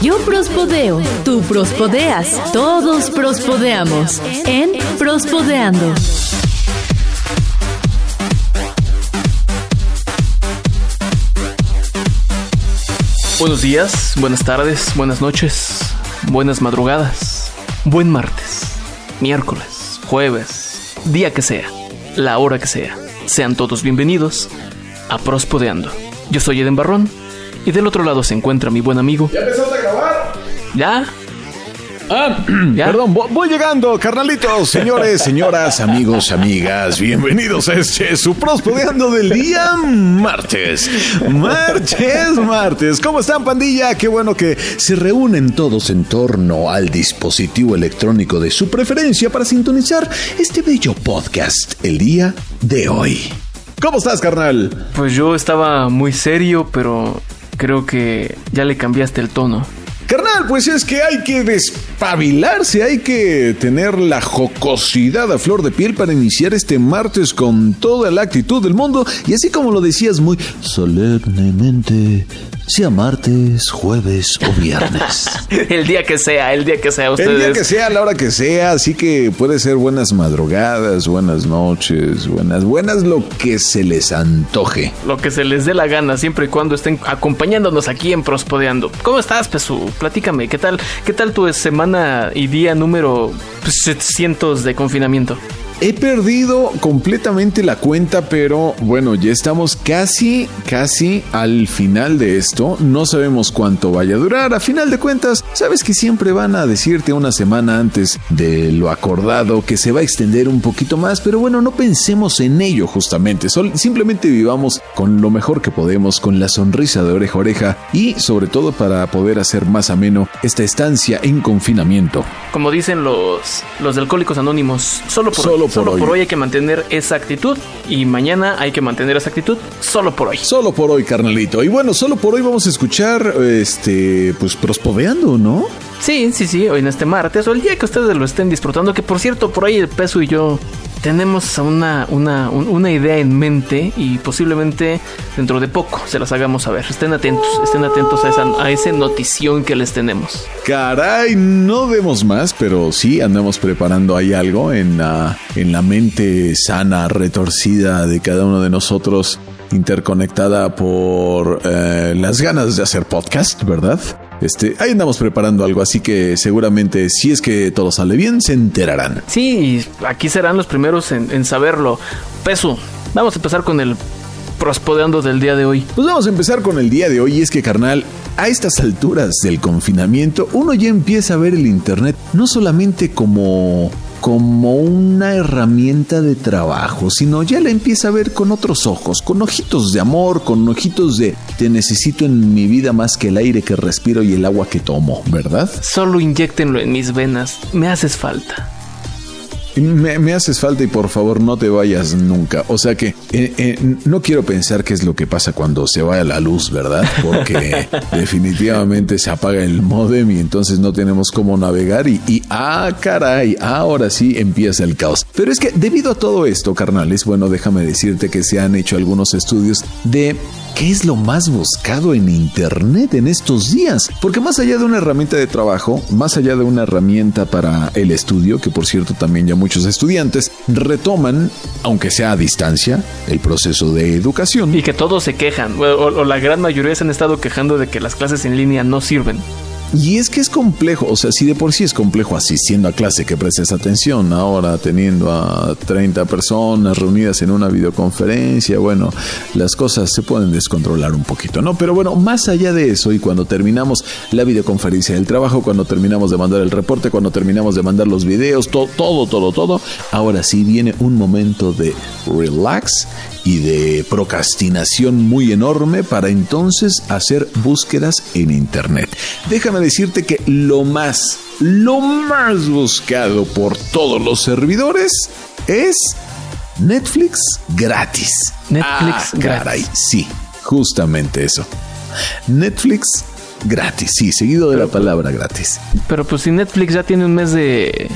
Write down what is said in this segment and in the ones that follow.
Yo prospodeo, tú prospodeas, todos prospodeamos en Prospodeando. Buenos días, buenas tardes, buenas noches, buenas madrugadas, buen martes, miércoles, jueves, día que sea, la hora que sea. Sean todos bienvenidos a Prospodeando. Yo soy Eden Barrón y del otro lado se encuentra mi buen amigo. ¿Ya empezaste a grabar? ¿Ya? Ah, ¿Ya? perdón, vo- voy llegando, carnalitos, señores, señoras, amigos, amigas, bienvenidos a este su prospodeando del día martes. Martes, martes. ¿Cómo están, pandilla? Qué bueno que se reúnen todos en torno al dispositivo electrónico de su preferencia para sintonizar este bello podcast el día de hoy. ¿Cómo estás, carnal? Pues yo estaba muy serio, pero creo que ya le cambiaste el tono. Carnal, pues es que hay que despabilarse, hay que tener la jocosidad a flor de piel para iniciar este martes con toda la actitud del mundo y así como lo decías muy solemnemente, sea martes, jueves o viernes. El día que sea, el día que sea, ustedes. El día que sea, a la hora que sea, así que puede ser buenas madrugadas, buenas noches, buenas, buenas lo que se les antoje. Lo que se les dé la gana, siempre y cuando estén acompañándonos aquí en Prospodeando. ¿Cómo estás, Pesu? Platícame, ¿qué tal, qué tal tu semana y día número 700 de confinamiento? He perdido completamente la cuenta, pero bueno, ya estamos casi, casi al final de esto. No sabemos cuánto vaya a durar. A final de cuentas, sabes que siempre van a decirte una semana antes de lo acordado que se va a extender un poquito más, pero bueno, no pensemos en ello justamente. Sol- simplemente vivamos con lo mejor que podemos, con la sonrisa de oreja a oreja y sobre todo para poder hacer más ameno esta estancia en confinamiento. Como dicen los, los de Alcohólicos Anónimos, solo por Solo hoy. Por solo hoy. por hoy hay que mantener esa actitud y mañana hay que mantener esa actitud solo por hoy. Solo por hoy, carnalito. Y bueno, solo por hoy vamos a escuchar, este, pues prospodeando, ¿no? Sí, sí, sí, hoy en este martes o el día que ustedes lo estén disfrutando, que por cierto, por ahí el peso y yo tenemos una, una, un- una idea en mente y posiblemente dentro de poco se las hagamos saber. Estén atentos, estén atentos a esa, a esa notición que les tenemos. Caray, no demos más, pero sí andamos preparando ahí algo en la, en la mente sana, retorcida de cada uno de nosotros, interconectada por eh, las ganas de hacer podcast, ¿verdad? Este, ahí andamos preparando algo, así que seguramente si es que todo sale bien, se enterarán. Sí, y aquí serán los primeros en, en saberlo. Peso, vamos a empezar con el prospodeando del día de hoy. Pues vamos a empezar con el día de hoy y es que carnal, a estas alturas del confinamiento uno ya empieza a ver el internet no solamente como como una herramienta de trabajo, sino ya la empieza a ver con otros ojos, con ojitos de amor, con ojitos de te necesito en mi vida más que el aire que respiro y el agua que tomo, ¿verdad? Solo inyectenlo en mis venas, me haces falta. Me, me haces falta y por favor no te vayas nunca. O sea que eh, eh, no quiero pensar qué es lo que pasa cuando se vaya la luz, ¿verdad? Porque definitivamente se apaga el modem y entonces no tenemos cómo navegar y, y ah, caray, ahora sí empieza el caos. Pero es que debido a todo esto, carnales, bueno, déjame decirte que se han hecho algunos estudios de qué es lo más buscado en Internet en estos días. Porque más allá de una herramienta de trabajo, más allá de una herramienta para el estudio, que por cierto también ya muchos estudiantes retoman, aunque sea a distancia, el proceso de educación. Y que todos se quejan, o, la gran mayoría se han estado quejando de que las clases en línea no sirven. Y es que es complejo, o sea, si de por sí es complejo asistiendo a clase que prestes atención, ahora teniendo a 30 personas reunidas en una videoconferencia, bueno, las cosas se pueden descontrolar un poquito, ¿no? Pero bueno, más allá de eso, y cuando terminamos la videoconferencia del trabajo, cuando terminamos de mandar el reporte, cuando terminamos de mandar los videos, to- todo, todo, todo, ahora sí viene un momento de relax y de procrastinación muy enorme para entonces hacer búsquedas en internet. Déjame decirte que lo más, lo más buscado por todos los servidores es Netflix gratis. Netflix Ah, gratis. Caray, sí, justamente eso. Netflix gratis, sí, seguido de la palabra gratis. Pero pues si Netflix ya tiene un mes de,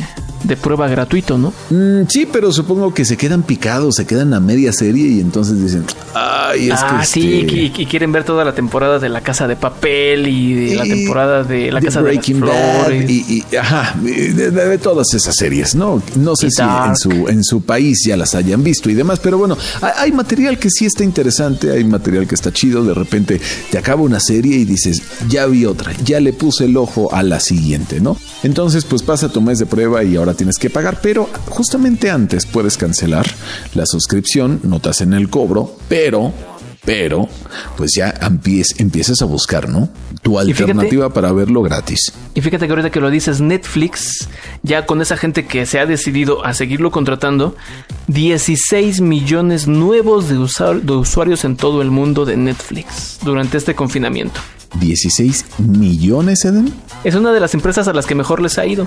de prueba gratuito, ¿no? Mm, sí, pero supongo que se quedan picados, se quedan a media serie y entonces dicen, ay, es ah, que sí, este- y, y quieren ver toda la temporada de La Casa de Papel y de la temporada de La de Casa Breaking de las Bad y, y- ajá, de, de- de todas esas series, ¿no? No sé si en su, en su país ya las hayan visto y demás, pero bueno, hay, hay material que sí está interesante, hay material que está chido, de repente te acaba una serie y dices, ya vi otra, ya le puse el ojo a la siguiente, ¿no? Entonces, pues pasa tu mes de prueba y ahora tienes que pagar, pero justamente antes puedes cancelar la suscripción, no te hacen el cobro, pero... Pero, pues ya empiez- empiezas a buscar, ¿no? Tu fíjate- alternativa para verlo gratis. Y fíjate que ahorita que lo dices, Netflix, ya con esa gente que se ha decidido a seguirlo contratando, 16 millones nuevos de usuarios en todo el mundo de Netflix durante este confinamiento. 16 millones, Eden. Es una de las empresas a las que mejor les ha ido.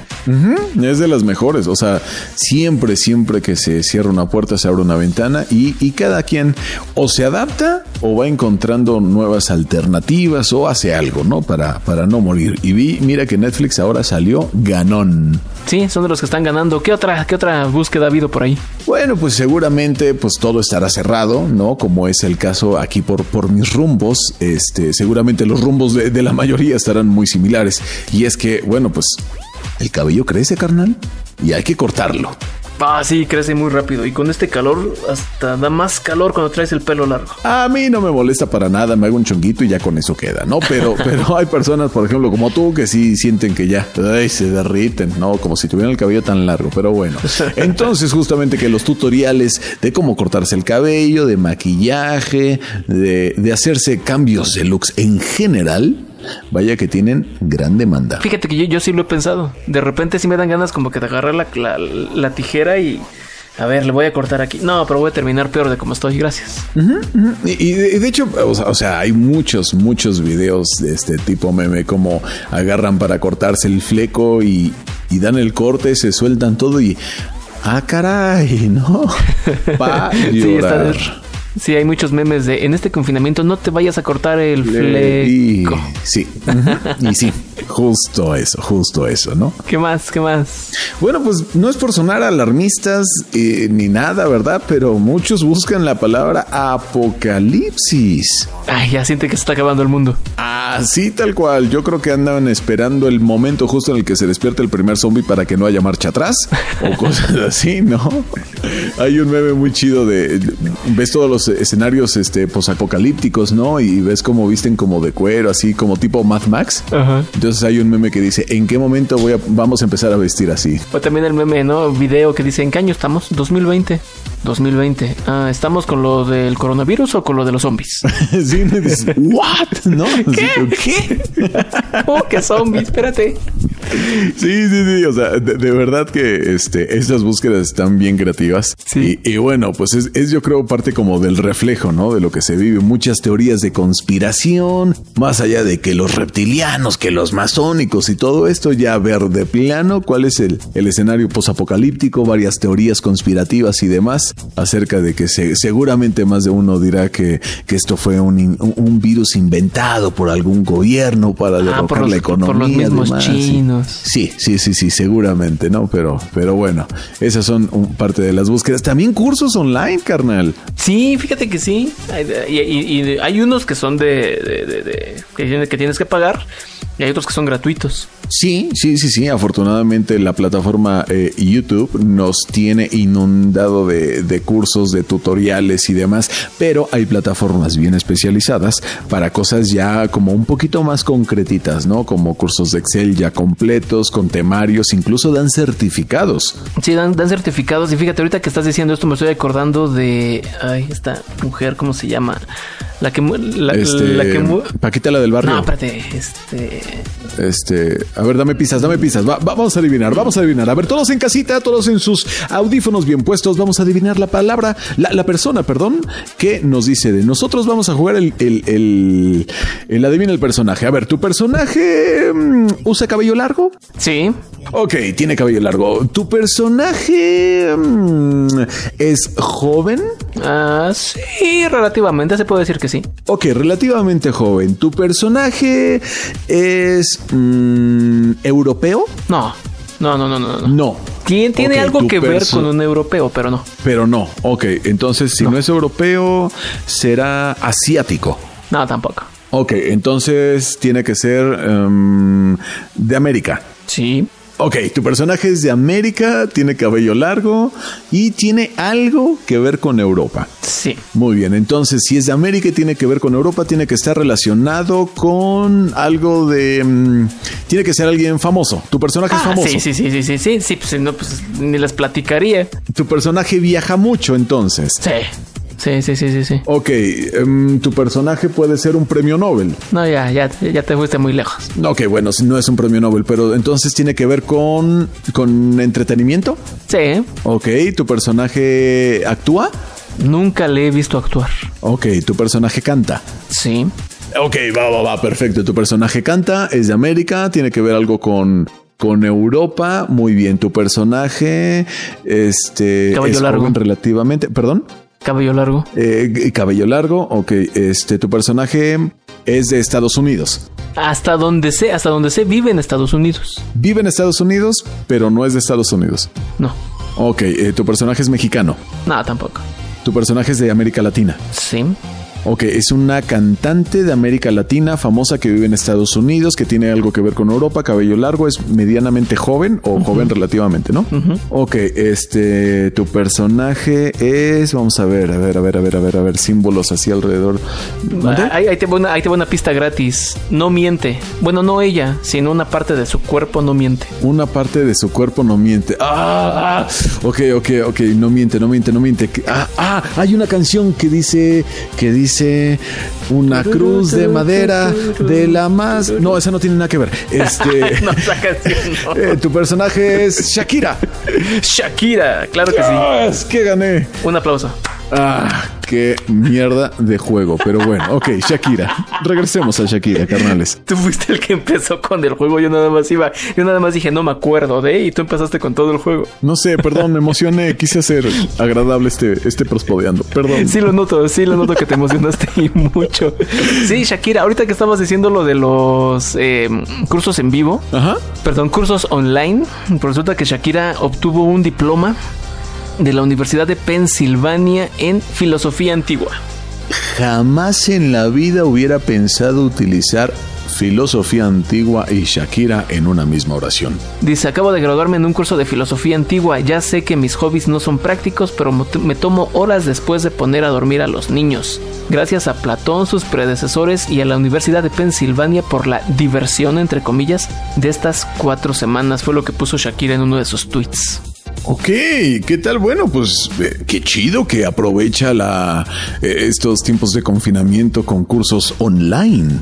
Es de las mejores. O sea, siempre, siempre que se cierra una puerta, se abre una ventana y, y cada quien o se adapta o va encontrando nuevas alternativas o hace algo, ¿no? Para, para no morir. Y vi, mira que Netflix ahora salió ganón. Sí, son de los que están ganando. ¿Qué otra, qué otra búsqueda ha habido por ahí? Bueno, pues seguramente pues todo estará cerrado, ¿no? Como es el caso aquí por, por mis rumbos. Este, seguramente los rumbos de, de la mayoría estarán muy similares. Y es que, bueno, pues el cabello crece, carnal, y hay que cortarlo. Ah, sí, crece muy rápido. Y con este calor, hasta da más calor cuando traes el pelo largo. A mí no me molesta para nada, me hago un chonguito y ya con eso queda, ¿no? Pero, pero hay personas, por ejemplo, como tú, que sí sienten que ya ay, se derriten, ¿no? Como si tuvieran el cabello tan largo, pero bueno. Entonces, justamente que los tutoriales de cómo cortarse el cabello, de maquillaje, de, de hacerse cambios de looks en general, vaya que tienen gran demanda. Fíjate que yo, yo sí lo he pensado. De repente sí me dan ganas como que de agarrar la, la, la tijera y... A ver, le voy a cortar aquí. No, pero voy a terminar peor de como estoy. Gracias. Y, de, y de hecho, o sea, o sea, hay muchos, muchos videos de este tipo meme, como agarran para cortarse el fleco y, y dan el corte, se sueltan todo y. Ah, caray, ¿no? Llorar. está- sí, hay muchos memes de... En este confinamiento no te vayas a cortar el Y, fleco. sí, y sí, justo eso, justo eso, ¿no? ¿Qué más? ¿Qué más? Bueno, pues no es por sonar alarmistas eh, ni nada, ¿verdad? Pero muchos buscan la palabra apocalipsis. Ay, ya siente que se está acabando el mundo. Así tal cual. Yo creo que andaban esperando el momento justo en el que se despierta el primer zombie para que no haya marcha atrás o cosas así, ¿no? Hay un meme muy chido de ves todos los escenarios este posapocalípticos, ¿no? Y ves cómo visten como de cuero, así como tipo Mad Max. Ajá. Entonces hay un meme que dice, ¿en qué momento voy a, vamos a empezar a vestir así? O también el meme, ¿no? Video que dice, ¿en qué año estamos? 2020. 2020. Ah, ¿estamos con lo del coronavirus o con lo de los zombies? sí, me dices, ¿what? ¿No? Como, ¿Qué? oh, qué zombies, espérate. Sí, sí, sí. O sea, de, de verdad que este, estas búsquedas están bien creativas. Sí. Y, y bueno, pues es, es yo creo parte como del reflejo, ¿no? De lo que se vive. Muchas teorías de conspiración, más allá de que los reptilianos, que los masónicos y todo esto, ya ver de plano cuál es el, el escenario posapocalíptico, varias teorías conspirativas y demás, acerca de que se- seguramente más de uno dirá que, que esto fue un, in- un- un virus inventado por algún gobierno para derrocar Ah, por los- la economía. por los mismos demás, sí. Sí, sí, sí, sí, seguramente, ¿no? Pero, pero bueno, esas son un- parte de las búsquedas. También cursos online, carnal. Sí, fíjate que sí. Y, y- y hay unos que son de, de- que tienes que pagar y hay otros que son gratuitos. Sí, sí, sí, sí. Afortunadamente la plataforma eh, YouTube nos tiene inundado de, de cursos, de tutoriales y demás, pero hay plataformas bien especializadas para cosas ya como un poquito más concretitas, ¿no? Como cursos de Excel ya completos, con temarios, incluso dan certificados. Sí, dan, dan certificados. Y fíjate, ahorita que estás diciendo esto, me estoy acordando de. Ay, esta mujer, ¿cómo se llama? La que. La, Este, la que. Paquita la del barrio. No, espérate. Este. Este, a ver, dame pistas, dame pistas. Va- va- vamos a adivinar, vamos a adivinar. A ver, todos en casita, todos en sus audífonos bien puestos, vamos a adivinar la palabra, la, la persona, perdón, que nos dice de nosotros. Vamos a jugar el, el, el, el adivina el personaje. A ver, ¿tu personaje mm, usa cabello largo? Sí. Ok, tiene cabello largo. ¿Tu personaje mm, es joven? Ah, sí, relativamente se puede decir que sí. Ok, relativamente joven. ¿Tu personaje es mm, europeo? No. No, no, no, no. no. No. Tiene, tiene algo que ver con un europeo, pero no. Pero no. Ok, entonces si no, es europeo, será asiático. No, tampoco. Ok, entonces tiene que ser em, de América. Sí. Ok, tu personaje es de América, tiene cabello largo y tiene algo que ver con Europa. Sí. Muy bien, entonces si es de América y tiene que ver con Europa, tiene que estar relacionado con algo de... mm, tiene que ser alguien famoso. Tu personaje es Ah, famoso. sí, sí, sí, sí, sí, sí, sí, pues no, pues ni les platicaría. Tu personaje viaja mucho entonces. Sí. Sí, sí, sí, sí, sí. Ok, em, tu personaje puede ser un premio Nobel. No, ya, ya, ya te fuiste muy lejos. Ok, bueno, si no es un premio Nobel, pero entonces tiene que ver con, con entretenimiento. Sí. Ok, tu personaje actúa. Nunca le he visto actuar. Ok, tu personaje canta. Sí. Ok, va, va, va, perfecto. Tu personaje canta, es de América, tiene que ver algo con, con Europa. Muy bien, tu personaje este, Cabello es largo. joven relativamente. ¿Perdón? Cabello largo. Eh, cabello largo, ok. Este, tu personaje es de Estados Unidos. Hasta donde sé, hasta donde sé, vive en Estados Unidos. Vive en Estados Unidos, pero no es de Estados Unidos. No. Ok, eh, tu personaje es mexicano. No, tampoco. Tu personaje es de América Latina. Sí. Ok, es una cantante de América Latina famosa que vive en Estados Unidos, que tiene algo que ver con Europa, cabello largo, es medianamente joven o joven relativamente, ¿no? Ok, este, tu personaje es, vamos a ver, a ver, a ver, a ver, a ver, a ver, símbolos así alrededor. Ah, Ahí, ahí te voy una, ahí te voy una pista gratis. No miente. Bueno, no ella, sino una parte de su cuerpo no miente. Una parte de su cuerpo no miente. Ah, ah, ok, ok, ok, no miente, no miente, no miente. Ah, ah, hay una canción que dice, que dice una cruz de madera de la más. No, esa no tiene nada que ver. Este, No, esa canción no. eh, tu personaje es Shakira. Shakira, claro que sí. Es que gané. Un aplauso. Ah, qué mierda de juego. Pero bueno, ok, Shakira. Regresemos a Shakira, carnales. Tú fuiste el que empezó con el juego. Yo nada más iba, yo nada más dije, no me acuerdo de, y tú empezaste con todo el juego. No sé, perdón, me emocioné. Quise hacer agradable este, este prospodeando. Perdón. Sí lo noto, sí lo noto que te emocionaste y mucho. Sí, Shakira, ahorita que estabas diciendo lo de los eh, cursos en vivo, Ajá. perdón, cursos online, resulta que Shakira obtuvo un diploma de la Universidad de Pensilvania en filosofía antigua. Jamás en la vida hubiera pensado utilizar filosofía antigua y Shakira en una misma oración. Dice, acabo de graduarme en un curso de filosofía antigua, ya sé que mis hobbies no son prácticos, pero me tomo horas después de poner a dormir a los niños. Gracias a Platón, sus predecesores y a la Universidad de Pensilvania por la diversión, entre comillas, de estas cuatro semanas, fue lo que puso Shakira en uno de sus tweets. Ok, ¿qué tal? Bueno, pues eh, qué chido que aprovecha la, eh, estos tiempos de confinamiento con cursos online.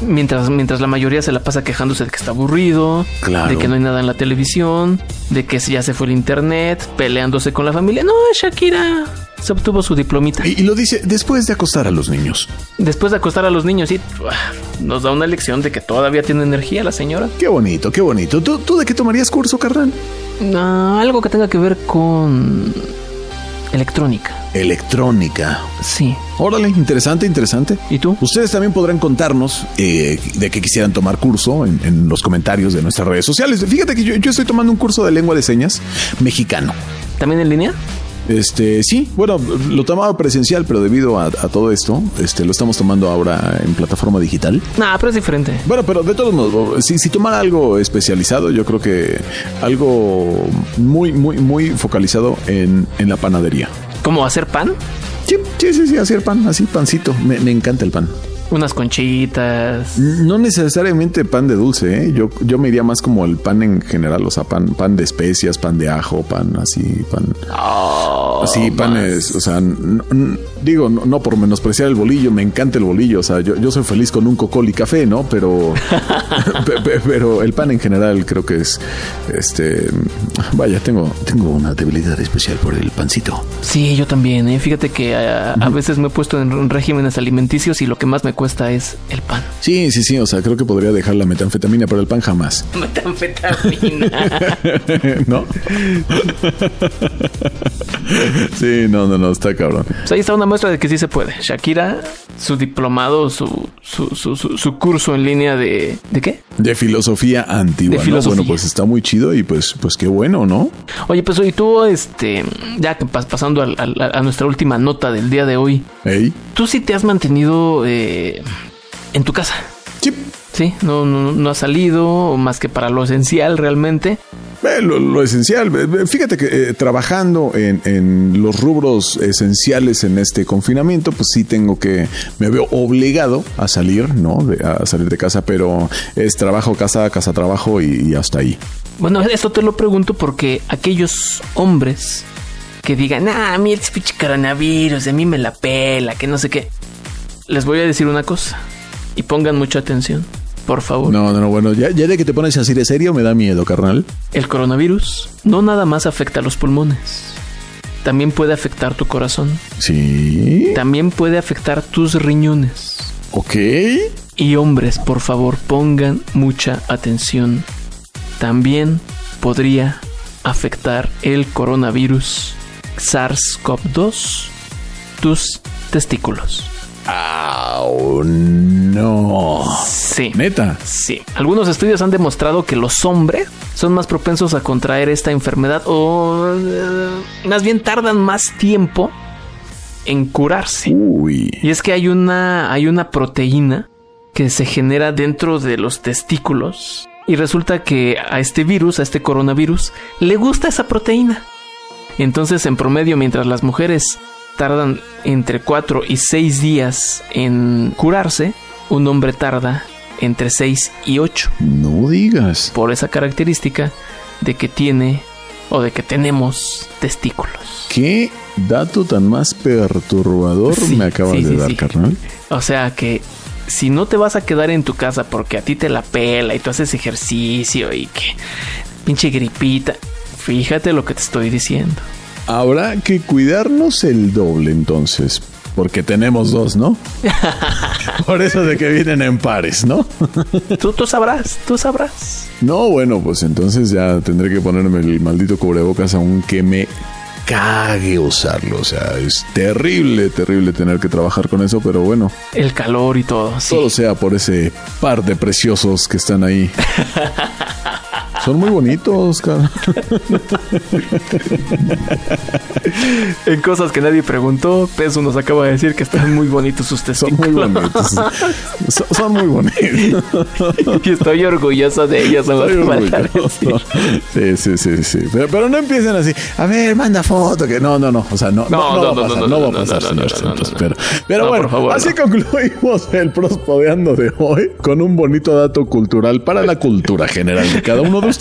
Mientras, mientras la mayoría se la pasa quejándose de que está aburrido, Claro. de que no hay nada en la televisión, de que ya se fue el internet, peleándose con la familia. No, Shakira se obtuvo su diplomita. Y, y lo dice después de acostar a los niños. Después de acostar a los niños, sí, nos da una lección de que todavía tiene energía la señora. Qué bonito, qué bonito. ¿Tú, tú de qué tomarías curso, carnal? Ah, algo que tenga que ver con electrónica. Electrónica. Sí. Órale, interesante, interesante. ¿Y tú? Ustedes también podrán contarnos eh, de qué quisieran tomar curso en, en los comentarios de nuestras redes sociales. Fíjate que yo, yo estoy tomando un curso de lengua de señas mexicano. ¿También en línea? Este, sí, bueno, lo tomaba presencial, pero debido a, a todo esto, este, lo estamos tomando ahora en plataforma digital. Nah, pero es diferente. Bueno, pero de todos modos, si, si tomara algo especializado, yo creo que algo muy, muy, muy focalizado en, en la panadería. ¿Cómo hacer pan? Sí, sí, sí, sí, hacer pan, así, pancito. Me, me encanta el pan. Unas conchitas. No necesariamente pan de dulce, ¿eh? yo, yo me iría más como el pan en general, o sea, pan, pan de especias, pan de ajo, pan así, pan. Oh, así, panes, o sea, digo, no, no por menospreciar el bolillo, me encanta el bolillo, o sea, yo, yo soy feliz con un cocol y café, ¿no? Pero, pe- pe- pero el pan en general creo que es, este, vaya, tengo, tengo una debilidad especial por el pancito. Sí, yo también, ¿eh? Fíjate que ah, a veces me he puesto en regímenes alimenticios y lo que más me cuesta es el pan. Sí, sí, sí, o sea, creo que podría dejar la metanfetamina, pero el pan jamás. Metanfetamina. ¿No? sí, no, no, no, está cabrón. Pues ahí está una muestra de que sí se puede. Shakira su diplomado, su, su, su, su, curso en línea de... ¿De qué? De filosofía antigua. De Bueno, pues está muy chido y pues, pues qué bueno, ¿no? Oye, pues hoy tú, este, ya pasando a, nuestra última nota del día de hoy. Tú sí te has mantenido eh, en tu casa. Sí. Sí, no, no, no ha salido más que para lo esencial realmente. Eh, lo, esencial, fíjate que eh, trabajando en, los rubros esenciales en este confinamiento, pues sí tengo que, me veo obligado a salir, ¿no? a salir de casa, pero es trabajo, casa, casa, trabajo y, hasta ahí. Bueno, esto te lo pregunto porque aquellos hombres que digan, ah, a mí el pinche coronavirus, a mí me la pela, que no sé qué. Les voy a decir una cosa y pongan mucha atención por favor. No, no, no, bueno, ya, ya de que te pones así de serio me da miedo, carnal. El coronavirus no nada más afecta a los pulmones. También puede afectar tu corazón. Sí. También puede afectar tus riñones. Ok. Y hombres, por favor, pongan mucha atención. También podría afectar el coronavirus SARS-CoV-2 tus testículos. ¡Au! No. Sí. Neta. Sí. Algunos estudios han demostrado que los hombres son más propensos a contraer esta enfermedad o eh, más bien tardan más tiempo en curarse. Uy. Y es que hay una, hay una proteína que se genera dentro de los testículos y resulta que a este virus, a este coronavirus, le gusta esa proteína. Entonces, en promedio, mientras las mujeres tardan entre 4 y 6 días en curarse, un hombre tarda entre 6 y 8. No digas. Por esa característica de que tiene o de que tenemos testículos. ¿Qué dato tan más perturbador me acabas de dar, carnal? O sea que si no te vas a quedar en tu casa porque a ti te la pela y tú haces ejercicio y que pinche gripita, fíjate lo que te estoy diciendo. Habrá que cuidarnos el doble entonces, porque tenemos dos, ¿no? Por eso de que vienen en pares, ¿no? tú, tú sabrás, tú sabrás. No, bueno, pues entonces ya tendré que ponerme el maldito cubrebocas aunque me cague usarlo. O sea, es terrible, terrible tener que trabajar con eso, pero bueno. El calor y todo. Sí. Todo sea por ese par de preciosos que están ahí. Son muy bonitos, cara. en cosas que nadie preguntó, Peso nos acaba de decir que están muy bonitos sus testículos. Son muy bonitos. son, muy bonitos. y estoy orgulloso de ellos. Sí, sí, sí, sí. Pero, no empiecen así. A ver, manda foto. Que no, no, no. O sea, no, no, no, no, no, va a pasar, señor Santos. Pero, pero bueno, así concluimos el prospodeando de hoy con un bonito dato cultural para la cultura general de cada uno de ustedes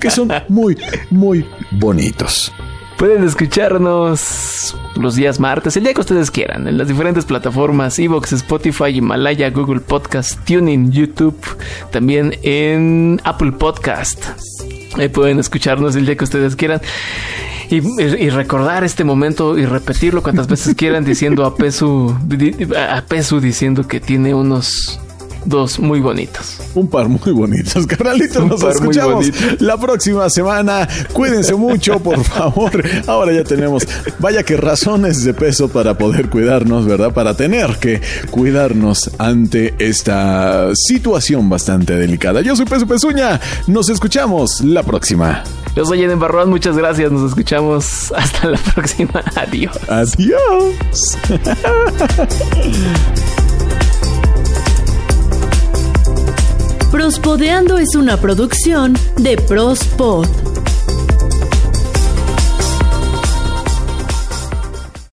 que son muy, muy bonitos. Pueden escucharnos los días martes, el día que ustedes quieran, en las diferentes plataformas, Evox, Spotify, Himalaya, Google Podcast, Tuning, YouTube, también en Apple Podcast. Ahí pueden escucharnos el día que ustedes quieran. Y, recordar este momento y repetirlo cuantas veces quieran diciendo a Pesu, a Pesu diciendo que tiene unos dos muy bonitos. Un par muy bonitos. Carnalitos, nos escuchamos la próxima semana. Cuídense mucho, por favor. Ahora ya tenemos, vaya que razones de peso para poder cuidarnos, ¿verdad? Para tener que cuidarnos ante esta situación bastante delicada. Yo soy Peso Pezuña. Nos escuchamos la próxima. Yo soy Eden Barrón. Muchas gracias. Nos escuchamos hasta la próxima. Adiós. Adiós. Prospodeando es una producción de Prospod.